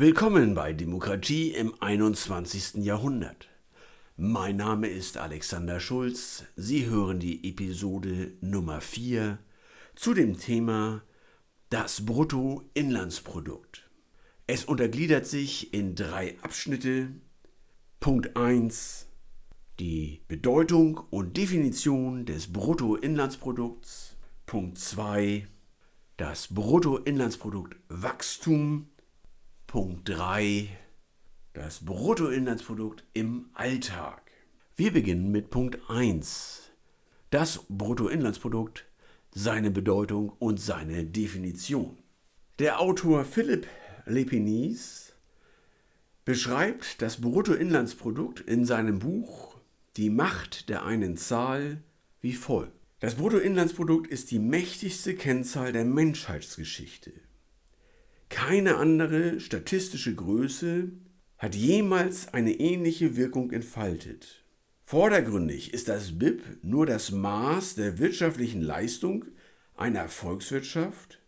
Willkommen bei Demokratie im 21. Jahrhundert. Mein Name ist Alexander Schulz. Sie hören die Episode Nummer 4 zu dem Thema das Bruttoinlandsprodukt. Es untergliedert sich in drei Abschnitte. Punkt 1 die Bedeutung und Definition des Bruttoinlandsprodukts. Punkt 2 das Bruttoinlandsprodukt Wachstum. Punkt 3 das Bruttoinlandsprodukt im Alltag. Wir beginnen mit Punkt 1. Das Bruttoinlandsprodukt, seine Bedeutung und seine Definition. Der Autor Philipp Lepinis beschreibt das Bruttoinlandsprodukt in seinem Buch Die Macht der einen Zahl wie folgt. Das Bruttoinlandsprodukt ist die mächtigste Kennzahl der Menschheitsgeschichte. Keine andere statistische Größe hat jemals eine ähnliche Wirkung entfaltet. Vordergründig ist das BIP nur das Maß der wirtschaftlichen Leistung einer Volkswirtschaft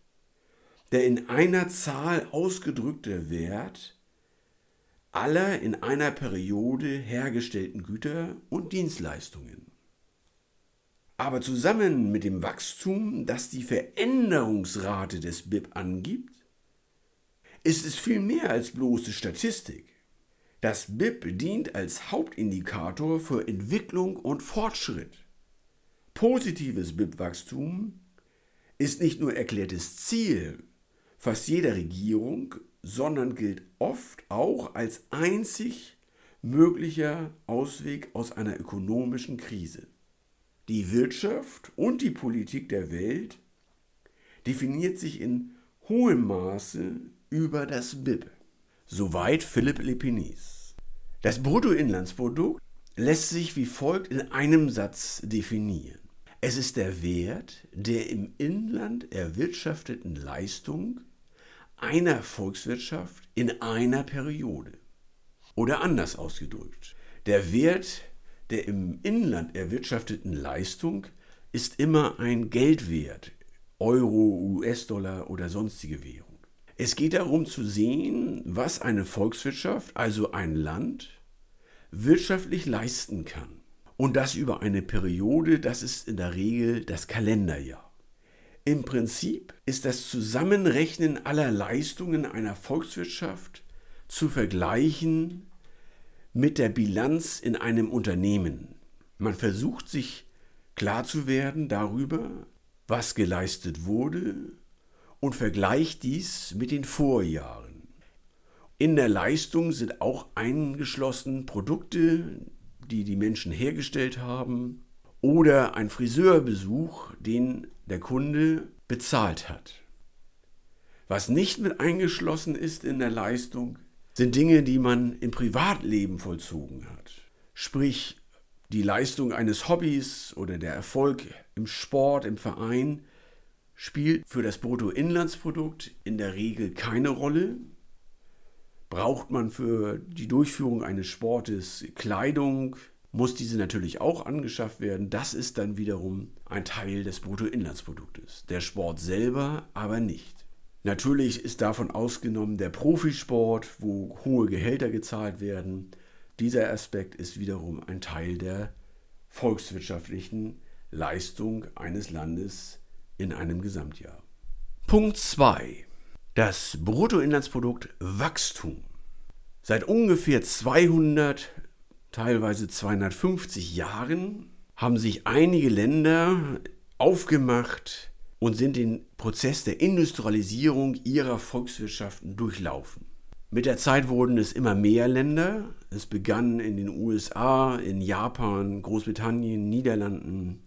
der in einer Zahl ausgedrückte Wert aller in einer Periode hergestellten Güter und Dienstleistungen. Aber zusammen mit dem Wachstum, das die Veränderungsrate des BIP angibt, ist es viel mehr als bloße Statistik. Das BIP dient als Hauptindikator für Entwicklung und Fortschritt. Positives BIP-Wachstum ist nicht nur erklärtes Ziel fast jeder Regierung, sondern gilt oft auch als einzig möglicher Ausweg aus einer ökonomischen Krise. Die Wirtschaft und die Politik der Welt definiert sich in hohem Maße über das BIP. Soweit Philipp Lepinis. Das Bruttoinlandsprodukt lässt sich wie folgt in einem Satz definieren. Es ist der Wert der im Inland erwirtschafteten Leistung einer Volkswirtschaft in einer Periode. Oder anders ausgedrückt, der Wert der im Inland erwirtschafteten Leistung ist immer ein Geldwert, Euro, US-Dollar oder sonstige Währung. Es geht darum zu sehen, was eine Volkswirtschaft, also ein Land, wirtschaftlich leisten kann. Und das über eine Periode, das ist in der Regel das Kalenderjahr. Im Prinzip ist das Zusammenrechnen aller Leistungen einer Volkswirtschaft zu vergleichen mit der Bilanz in einem Unternehmen. Man versucht sich klar zu werden darüber, was geleistet wurde und vergleicht dies mit den Vorjahren. In der Leistung sind auch eingeschlossen Produkte, die die Menschen hergestellt haben oder ein Friseurbesuch, den der Kunde bezahlt hat. Was nicht mit eingeschlossen ist in der Leistung, sind Dinge, die man im Privatleben vollzogen hat. Sprich, die Leistung eines Hobbys oder der Erfolg im Sport, im Verein spielt für das Bruttoinlandsprodukt in der Regel keine Rolle. Braucht man für die Durchführung eines Sportes Kleidung, muss diese natürlich auch angeschafft werden. Das ist dann wiederum ein Teil des Bruttoinlandsproduktes. Der Sport selber aber nicht. Natürlich ist davon ausgenommen der Profisport, wo hohe Gehälter gezahlt werden. Dieser Aspekt ist wiederum ein Teil der volkswirtschaftlichen Leistung eines Landes in einem Gesamtjahr. Punkt 2. Das Bruttoinlandsprodukt Wachstum. Seit ungefähr 200 teilweise 250 Jahren haben sich einige Länder aufgemacht und sind den Prozess der Industrialisierung ihrer Volkswirtschaften durchlaufen. Mit der Zeit wurden es immer mehr Länder. Es begann in den USA, in Japan, Großbritannien, Niederlanden,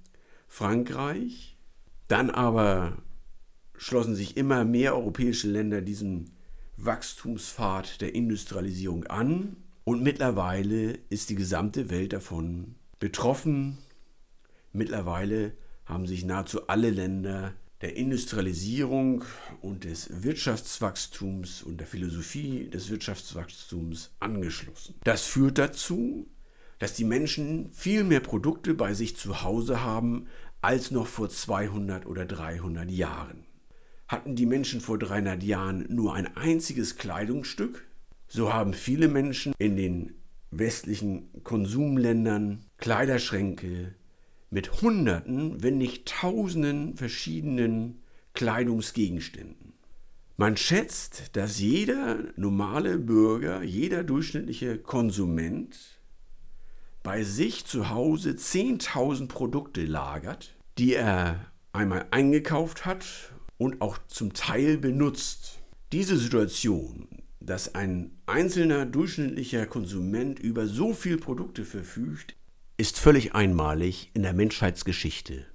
Frankreich. Dann aber schlossen sich immer mehr europäische Länder diesem Wachstumspfad der Industrialisierung an und mittlerweile ist die gesamte Welt davon betroffen. Mittlerweile haben sich nahezu alle Länder der Industrialisierung und des Wirtschaftswachstums und der Philosophie des Wirtschaftswachstums angeschlossen. Das führt dazu, dass die Menschen viel mehr Produkte bei sich zu Hause haben als noch vor 200 oder 300 Jahren. Hatten die Menschen vor 300 Jahren nur ein einziges Kleidungsstück, So haben viele Menschen in den westlichen Konsumländern Kleiderschränke mit Hunderten, wenn nicht Tausenden verschiedenen Kleidungsgegenständen. Man schätzt, dass jeder normale Bürger, jeder durchschnittliche Konsument bei sich zu Hause 10.000 Produkte lagert, die er einmal eingekauft hat und auch zum Teil benutzt. Diese Situation, dass ein einzelner durchschnittlicher Konsument über so viele Produkte verfügt, ist völlig einmalig in der Menschheitsgeschichte.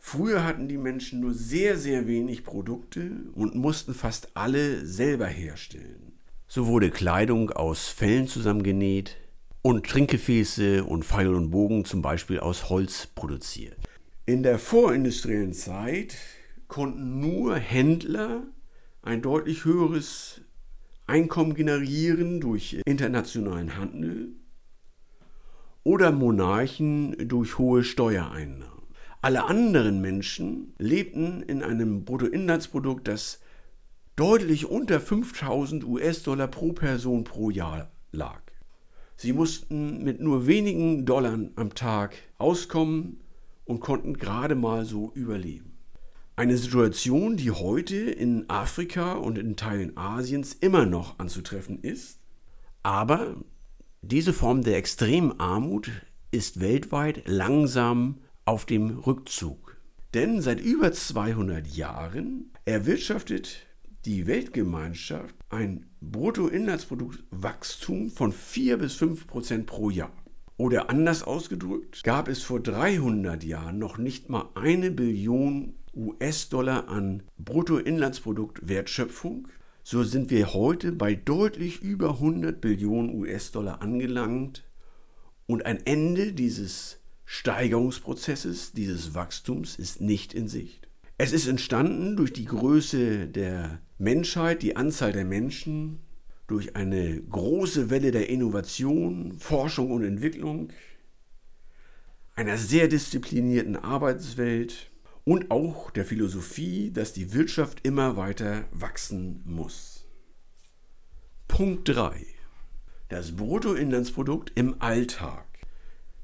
Früher hatten die Menschen nur sehr, sehr wenig Produkte und mussten fast alle selber herstellen. So wurde Kleidung aus Fellen zusammengenäht und Trinkgefäße und Pfeil und Bogen zum Beispiel aus Holz produziert. In der vorindustriellen Zeit konnten nur Händler ein deutlich höheres Einkommen generieren durch internationalen Handel oder Monarchen durch hohe Steuereinnahmen. Alle anderen Menschen lebten in einem Bruttoinlandsprodukt, das deutlich unter 5000 US-Dollar pro Person pro Jahr lag. Sie mussten mit nur wenigen Dollar am Tag auskommen und konnten gerade mal so überleben. Eine Situation, die heute in Afrika und in Teilen Asiens immer noch anzutreffen ist, aber diese Form der extremen Armut ist weltweit langsam auf dem Rückzug. Denn seit über 200 Jahren erwirtschaftet die Weltgemeinschaft ein Bruttoinlandsproduktwachstum von 4 bis 5 Prozent pro Jahr. Oder anders ausgedrückt, gab es vor 300 Jahren noch nicht mal eine Billion US-Dollar an Bruttoinlandsproduktwertschöpfung, so sind wir heute bei deutlich über 100 Billionen US-Dollar angelangt und ein Ende dieses Steigerungsprozesses, dieses Wachstums ist nicht in Sicht. Es ist entstanden durch die Größe der Menschheit, die Anzahl der Menschen, durch eine große Welle der Innovation, Forschung und Entwicklung, einer sehr disziplinierten Arbeitswelt, und auch der Philosophie, dass die Wirtschaft immer weiter wachsen muss. Punkt 3. Das Bruttoinlandsprodukt im Alltag.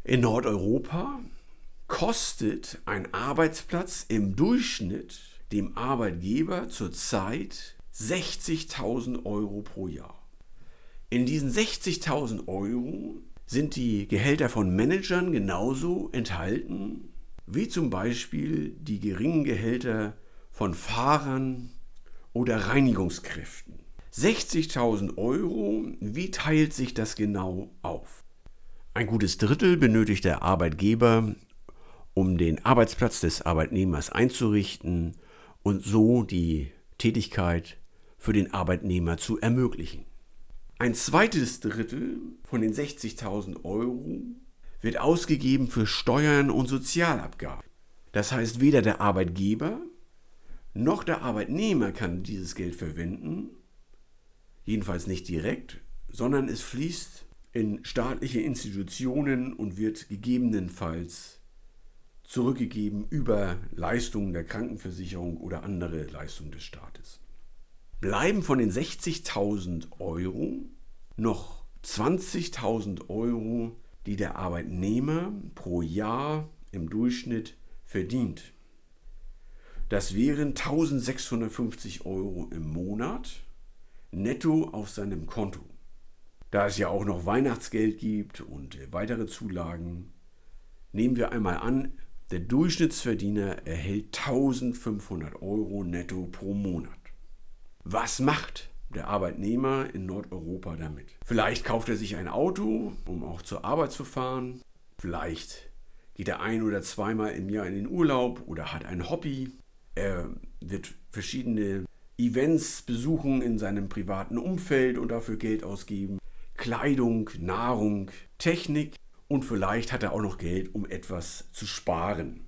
In Nordeuropa kostet ein Arbeitsplatz im Durchschnitt dem Arbeitgeber zurzeit 60.000 Euro pro Jahr. In diesen 60.000 Euro sind die Gehälter von Managern genauso enthalten wie zum Beispiel die geringen Gehälter von Fahrern oder Reinigungskräften. 60.000 Euro, wie teilt sich das genau auf? Ein gutes Drittel benötigt der Arbeitgeber, um den Arbeitsplatz des Arbeitnehmers einzurichten und so die Tätigkeit für den Arbeitnehmer zu ermöglichen. Ein zweites Drittel von den 60.000 Euro wird ausgegeben für Steuern und Sozialabgaben. Das heißt, weder der Arbeitgeber noch der Arbeitnehmer kann dieses Geld verwenden, jedenfalls nicht direkt, sondern es fließt in staatliche Institutionen und wird gegebenenfalls zurückgegeben über Leistungen der Krankenversicherung oder andere Leistungen des Staates. Bleiben von den 60.000 Euro noch 20.000 Euro die der Arbeitnehmer pro Jahr im Durchschnitt verdient. Das wären 1650 Euro im Monat netto auf seinem Konto. Da es ja auch noch Weihnachtsgeld gibt und weitere Zulagen, nehmen wir einmal an, der Durchschnittsverdiener erhält 1500 Euro netto pro Monat. Was macht der Arbeitnehmer in Nordeuropa damit. Vielleicht kauft er sich ein Auto, um auch zur Arbeit zu fahren. Vielleicht geht er ein oder zweimal im Jahr in den Urlaub oder hat ein Hobby. Er wird verschiedene Events besuchen in seinem privaten Umfeld und dafür Geld ausgeben. Kleidung, Nahrung, Technik und vielleicht hat er auch noch Geld, um etwas zu sparen.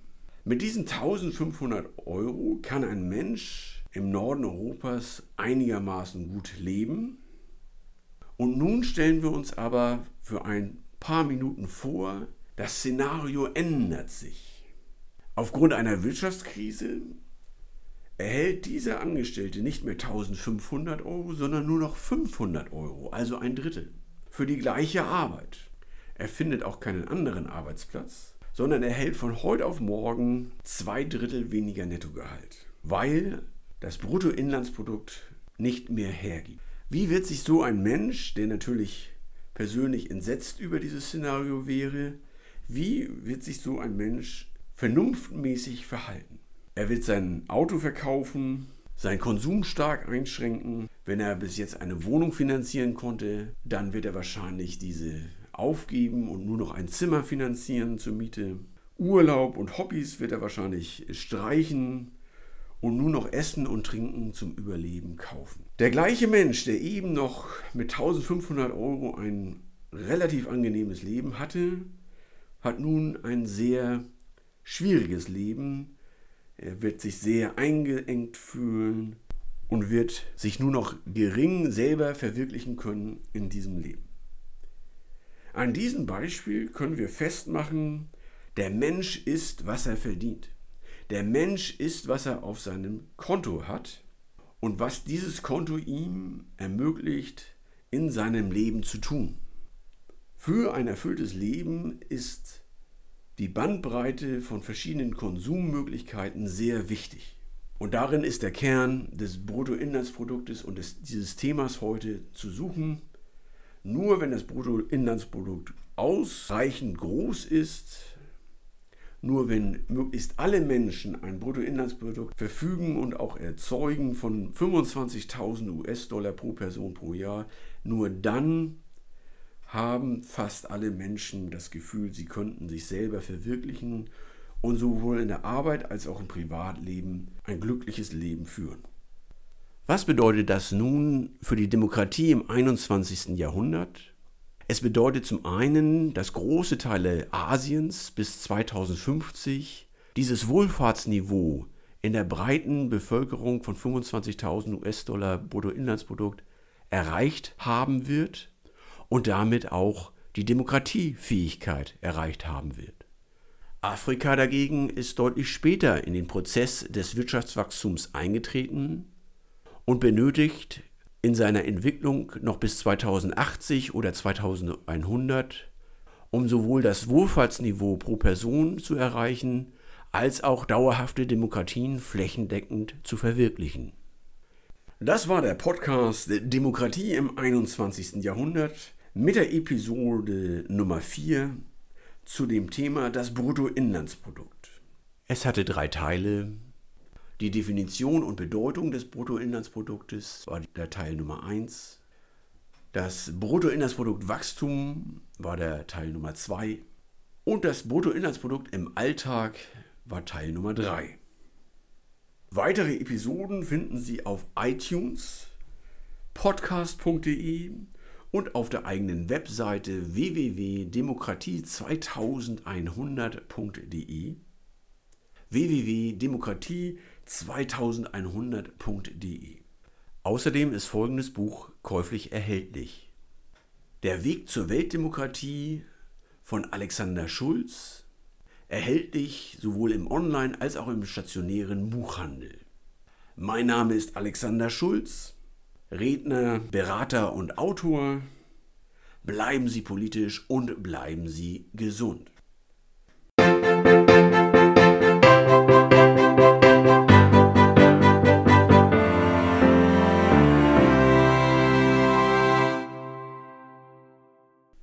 Mit diesen 1500 Euro kann ein Mensch im Norden Europas einigermaßen gut leben. Und nun stellen wir uns aber für ein paar Minuten vor, das Szenario ändert sich. Aufgrund einer Wirtschaftskrise erhält dieser Angestellte nicht mehr 1500 Euro, sondern nur noch 500 Euro, also ein Drittel, für die gleiche Arbeit. Er findet auch keinen anderen Arbeitsplatz, sondern erhält von heute auf morgen zwei Drittel weniger Nettogehalt, weil das Bruttoinlandsprodukt nicht mehr hergibt. Wie wird sich so ein Mensch, der natürlich persönlich entsetzt über dieses Szenario wäre, wie wird sich so ein Mensch vernunftmäßig verhalten? Er wird sein Auto verkaufen, seinen Konsum stark einschränken. Wenn er bis jetzt eine Wohnung finanzieren konnte, dann wird er wahrscheinlich diese aufgeben und nur noch ein Zimmer finanzieren zur Miete. Urlaub und Hobbys wird er wahrscheinlich streichen und nur noch Essen und Trinken zum Überleben kaufen. Der gleiche Mensch, der eben noch mit 1500 Euro ein relativ angenehmes Leben hatte, hat nun ein sehr schwieriges Leben. Er wird sich sehr eingeengt fühlen und wird sich nur noch gering selber verwirklichen können in diesem Leben. An diesem Beispiel können wir festmachen, der Mensch ist, was er verdient. Der Mensch ist, was er auf seinem Konto hat und was dieses Konto ihm ermöglicht, in seinem Leben zu tun. Für ein erfülltes Leben ist die Bandbreite von verschiedenen Konsummöglichkeiten sehr wichtig. Und darin ist der Kern des Bruttoinlandsproduktes und des, dieses Themas heute zu suchen. Nur wenn das Bruttoinlandsprodukt ausreichend groß ist, nur wenn möglichst alle Menschen ein Bruttoinlandsprodukt verfügen und auch erzeugen von 25.000 US-Dollar pro Person pro Jahr, nur dann haben fast alle Menschen das Gefühl, sie könnten sich selber verwirklichen und sowohl in der Arbeit als auch im Privatleben ein glückliches Leben führen. Was bedeutet das nun für die Demokratie im 21. Jahrhundert? Es bedeutet zum einen, dass große Teile Asiens bis 2050 dieses Wohlfahrtsniveau in der breiten Bevölkerung von 25.000 US-Dollar Bruttoinlandsprodukt erreicht haben wird und damit auch die Demokratiefähigkeit erreicht haben wird. Afrika dagegen ist deutlich später in den Prozess des Wirtschaftswachstums eingetreten und benötigt in seiner Entwicklung noch bis 2080 oder 2100, um sowohl das Wohlfahrtsniveau pro Person zu erreichen, als auch dauerhafte Demokratien flächendeckend zu verwirklichen. Das war der Podcast Demokratie im 21. Jahrhundert mit der Episode Nummer 4 zu dem Thema das Bruttoinlandsprodukt. Es hatte drei Teile. Die Definition und Bedeutung des Bruttoinlandsproduktes war der Teil Nummer 1. Das Bruttoinlandsproduktwachstum war der Teil Nummer 2. Und das Bruttoinlandsprodukt im Alltag war Teil Nummer 3. Weitere Episoden finden Sie auf iTunes, podcast.de und auf der eigenen Webseite www.demokratie2100.de www.demokratie2100.de. Außerdem ist folgendes Buch käuflich erhältlich. Der Weg zur Weltdemokratie von Alexander Schulz, erhältlich sowohl im Online- als auch im stationären Buchhandel. Mein Name ist Alexander Schulz, Redner, Berater und Autor. Bleiben Sie politisch und bleiben Sie gesund.